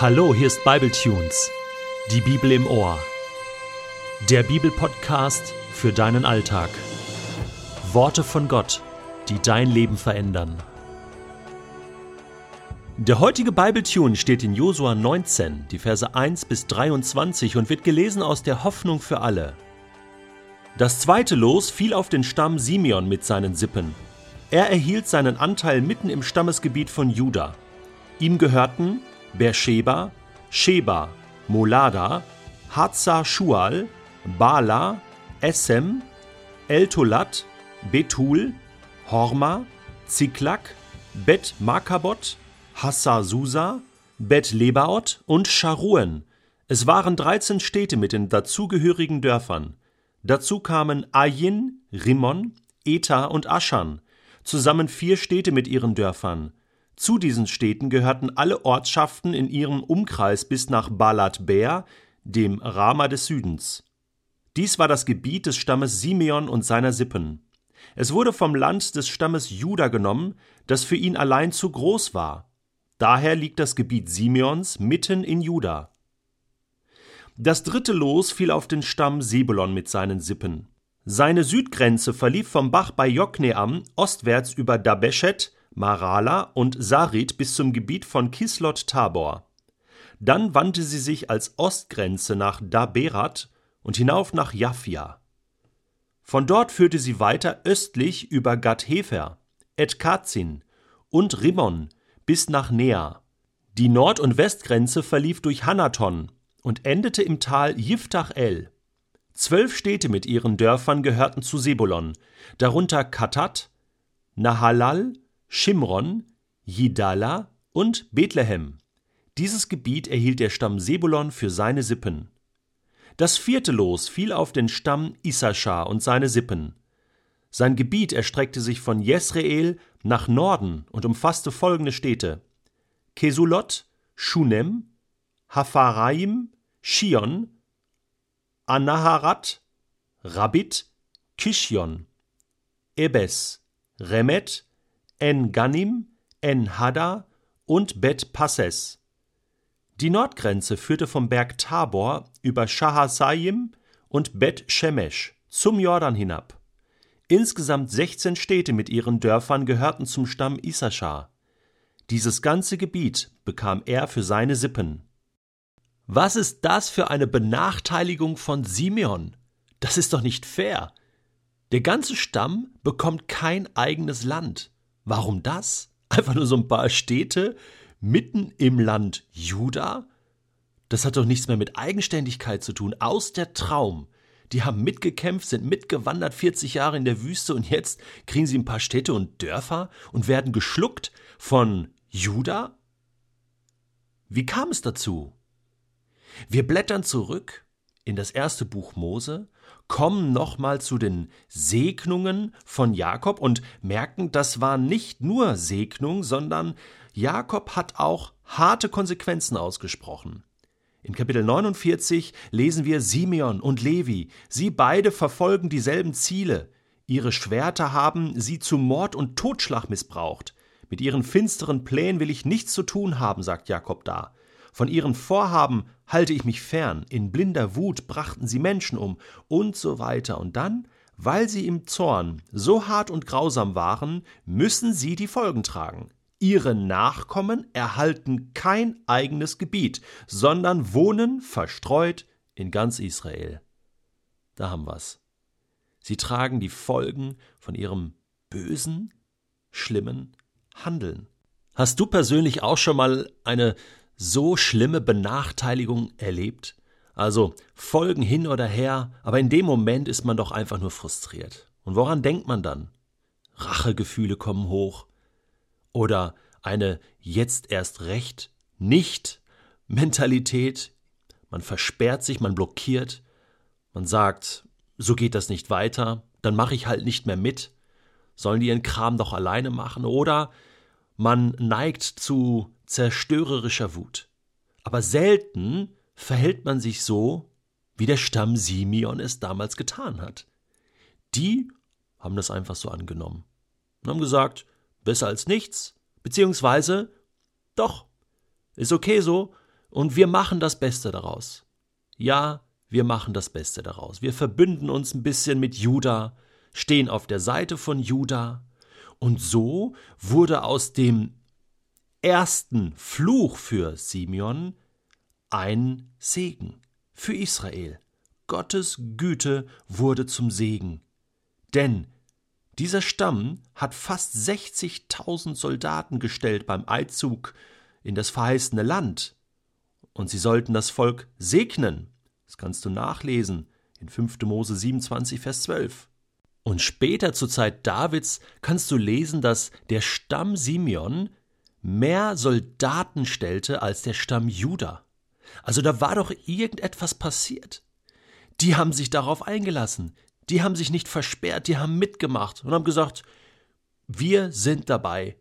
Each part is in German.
Hallo, hier ist Bibletunes, die Bibel im Ohr. Der Bibelpodcast für deinen Alltag. Worte von Gott, die dein Leben verändern. Der heutige Bibletune steht in Josua 19, die Verse 1 bis 23 und wird gelesen aus der Hoffnung für alle. Das zweite Los fiel auf den Stamm Simeon mit seinen Sippen. Er erhielt seinen Anteil mitten im Stammesgebiet von Juda. Ihm gehörten Beersheba, Sheba, Molada, Hazar Shual, Bala, Essem, Eltolat, Betul, Horma, Ziklak, Bet Makabot, Hassar Susa, Bet Lebaot und Scharuen. Es waren 13 Städte mit den dazugehörigen Dörfern. Dazu kamen Ayin, Rimmon, Eta und Aschan, zusammen vier Städte mit ihren Dörfern. Zu diesen Städten gehörten alle Ortschaften in ihrem Umkreis bis nach Balat Beer, dem Rama des Südens. Dies war das Gebiet des Stammes Simeon und seiner Sippen. Es wurde vom Land des Stammes Juda genommen, das für ihn allein zu groß war. Daher liegt das Gebiet Simeons mitten in Juda. Das dritte Los fiel auf den Stamm Sebulon mit seinen Sippen. Seine Südgrenze verlief vom Bach bei Jokneam ostwärts über Dabeshet, Marala und Sarit bis zum Gebiet von Kislot Tabor. Dann wandte sie sich als Ostgrenze nach Daberat und hinauf nach Jaffia. Von dort führte sie weiter östlich über Gad-Hefer, Et-Kazin und Rimmon bis nach Nea. Die Nord- und Westgrenze verlief durch Hanaton und endete im Tal Yiftach El. Zwölf Städte mit ihren Dörfern gehörten zu Sebulon, darunter Katat, Nahalal, Schimron, Jidala und Bethlehem. Dieses Gebiet erhielt der Stamm Sebulon für seine Sippen. Das vierte Los fiel auf den Stamm Issachar und seine Sippen. Sein Gebiet erstreckte sich von Jesreel nach Norden und umfasste folgende Städte: Kesulot, Shunem, Hapharaim, Shion, Anaharat, Rabit, Kishion, Ebes, Remet, En-Ganim, En-Hada und Bet-Passes. Die Nordgrenze führte vom Berg Tabor über Shahasayim und Bet-Shemesh zum Jordan hinab. Insgesamt 16 Städte mit ihren Dörfern gehörten zum Stamm Issachar. Dieses ganze Gebiet bekam er für seine Sippen. Was ist das für eine Benachteiligung von Simeon? Das ist doch nicht fair. Der ganze Stamm bekommt kein eigenes Land. Warum das? Einfach nur so ein paar Städte mitten im Land Juda? Das hat doch nichts mehr mit Eigenständigkeit zu tun. Aus der Traum. Die haben mitgekämpft, sind mitgewandert 40 Jahre in der Wüste und jetzt kriegen sie ein paar Städte und Dörfer und werden geschluckt von Juda? Wie kam es dazu? Wir blättern zurück in das erste Buch Mose, kommen nochmal zu den Segnungen von Jakob und merken, das war nicht nur Segnung, sondern Jakob hat auch harte Konsequenzen ausgesprochen. In Kapitel 49 lesen wir Simeon und Levi. Sie beide verfolgen dieselben Ziele. Ihre Schwerter haben sie zu Mord und Totschlag missbraucht. Mit ihren finsteren Plänen will ich nichts zu tun haben, sagt Jakob da. Von ihren Vorhaben halte ich mich fern, in blinder Wut brachten sie Menschen um und so weiter. Und dann, weil sie im Zorn so hart und grausam waren, müssen sie die Folgen tragen. Ihre Nachkommen erhalten kein eigenes Gebiet, sondern wohnen verstreut in ganz Israel. Da haben wir's. Sie tragen die Folgen von ihrem bösen, schlimmen Handeln. Hast du persönlich auch schon mal eine so schlimme Benachteiligung erlebt? Also Folgen hin oder her, aber in dem Moment ist man doch einfach nur frustriert. Und woran denkt man dann? Rachegefühle kommen hoch. Oder eine jetzt erst recht nicht Mentalität. Man versperrt sich, man blockiert, man sagt, so geht das nicht weiter, dann mache ich halt nicht mehr mit. Sollen die ihren Kram doch alleine machen? Oder man neigt zu zerstörerischer Wut. Aber selten verhält man sich so, wie der Stamm Simeon es damals getan hat. Die haben das einfach so angenommen und haben gesagt, besser als nichts, beziehungsweise doch, ist okay so, und wir machen das Beste daraus. Ja, wir machen das Beste daraus. Wir verbünden uns ein bisschen mit Juda, stehen auf der Seite von Juda, und so wurde aus dem ersten Fluch für Simeon ein Segen für Israel. Gottes Güte wurde zum Segen. Denn dieser Stamm hat fast 60.000 Soldaten gestellt beim Einzug in das verheißene Land. Und sie sollten das Volk segnen. Das kannst du nachlesen in 5. Mose 27, Vers 12. Und später zur Zeit Davids kannst du lesen, dass der Stamm Simeon mehr Soldaten stellte als der Stamm Juda. Also da war doch irgendetwas passiert. Die haben sich darauf eingelassen, die haben sich nicht versperrt, die haben mitgemacht und haben gesagt, wir sind dabei.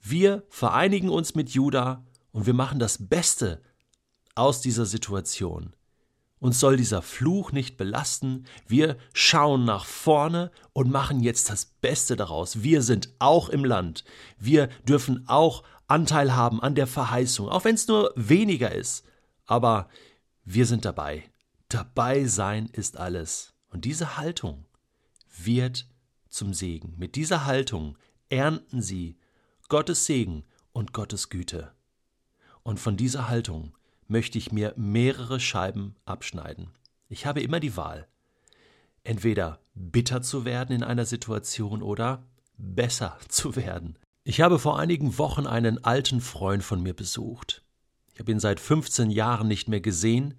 Wir vereinigen uns mit Juda und wir machen das Beste aus dieser Situation. Uns soll dieser Fluch nicht belasten. Wir schauen nach vorne und machen jetzt das Beste daraus. Wir sind auch im Land. Wir dürfen auch Anteil haben an der Verheißung, auch wenn es nur weniger ist. Aber wir sind dabei. Dabei sein ist alles. Und diese Haltung wird zum Segen. Mit dieser Haltung ernten sie Gottes Segen und Gottes Güte. Und von dieser Haltung möchte ich mir mehrere Scheiben abschneiden. Ich habe immer die Wahl, entweder bitter zu werden in einer Situation oder besser zu werden. Ich habe vor einigen Wochen einen alten Freund von mir besucht. Ich habe ihn seit 15 Jahren nicht mehr gesehen.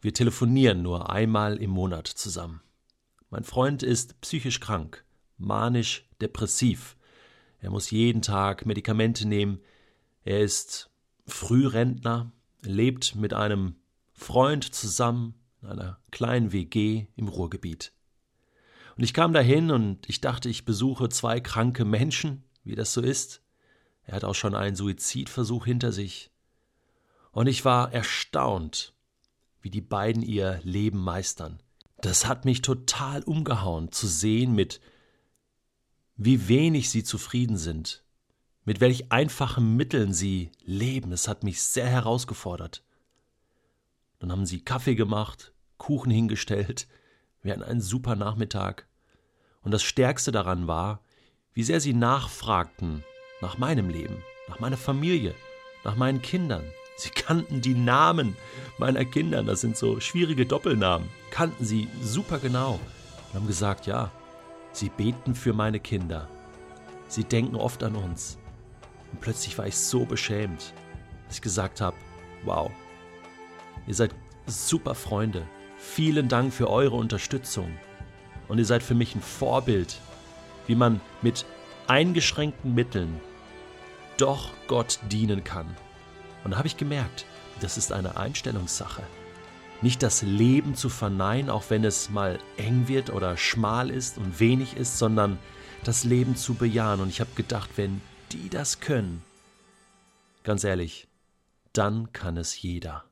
Wir telefonieren nur einmal im Monat zusammen. Mein Freund ist psychisch krank, manisch depressiv. Er muss jeden Tag Medikamente nehmen. Er ist Frührentner lebt mit einem Freund zusammen in einer kleinen WG im Ruhrgebiet. Und ich kam dahin und ich dachte, ich besuche zwei kranke Menschen, wie das so ist. Er hat auch schon einen Suizidversuch hinter sich. Und ich war erstaunt, wie die beiden ihr Leben meistern. Das hat mich total umgehauen zu sehen, mit wie wenig sie zufrieden sind, mit welch einfachen Mitteln sie leben. Es hat mich sehr herausgefordert. Dann haben sie Kaffee gemacht, Kuchen hingestellt. Wir hatten einen super Nachmittag. Und das Stärkste daran war, wie sehr sie nachfragten nach meinem Leben, nach meiner Familie, nach meinen Kindern. Sie kannten die Namen meiner Kinder, das sind so schwierige Doppelnamen, kannten sie super genau und haben gesagt, ja, sie beten für meine Kinder. Sie denken oft an uns. Und plötzlich war ich so beschämt, dass ich gesagt habe, wow, ihr seid super Freunde. Vielen Dank für eure Unterstützung. Und ihr seid für mich ein Vorbild, wie man mit eingeschränkten Mitteln doch Gott dienen kann. Und da habe ich gemerkt, das ist eine Einstellungssache. Nicht das Leben zu verneinen, auch wenn es mal eng wird oder schmal ist und wenig ist, sondern das Leben zu bejahen. Und ich habe gedacht, wenn die das können, ganz ehrlich, dann kann es jeder.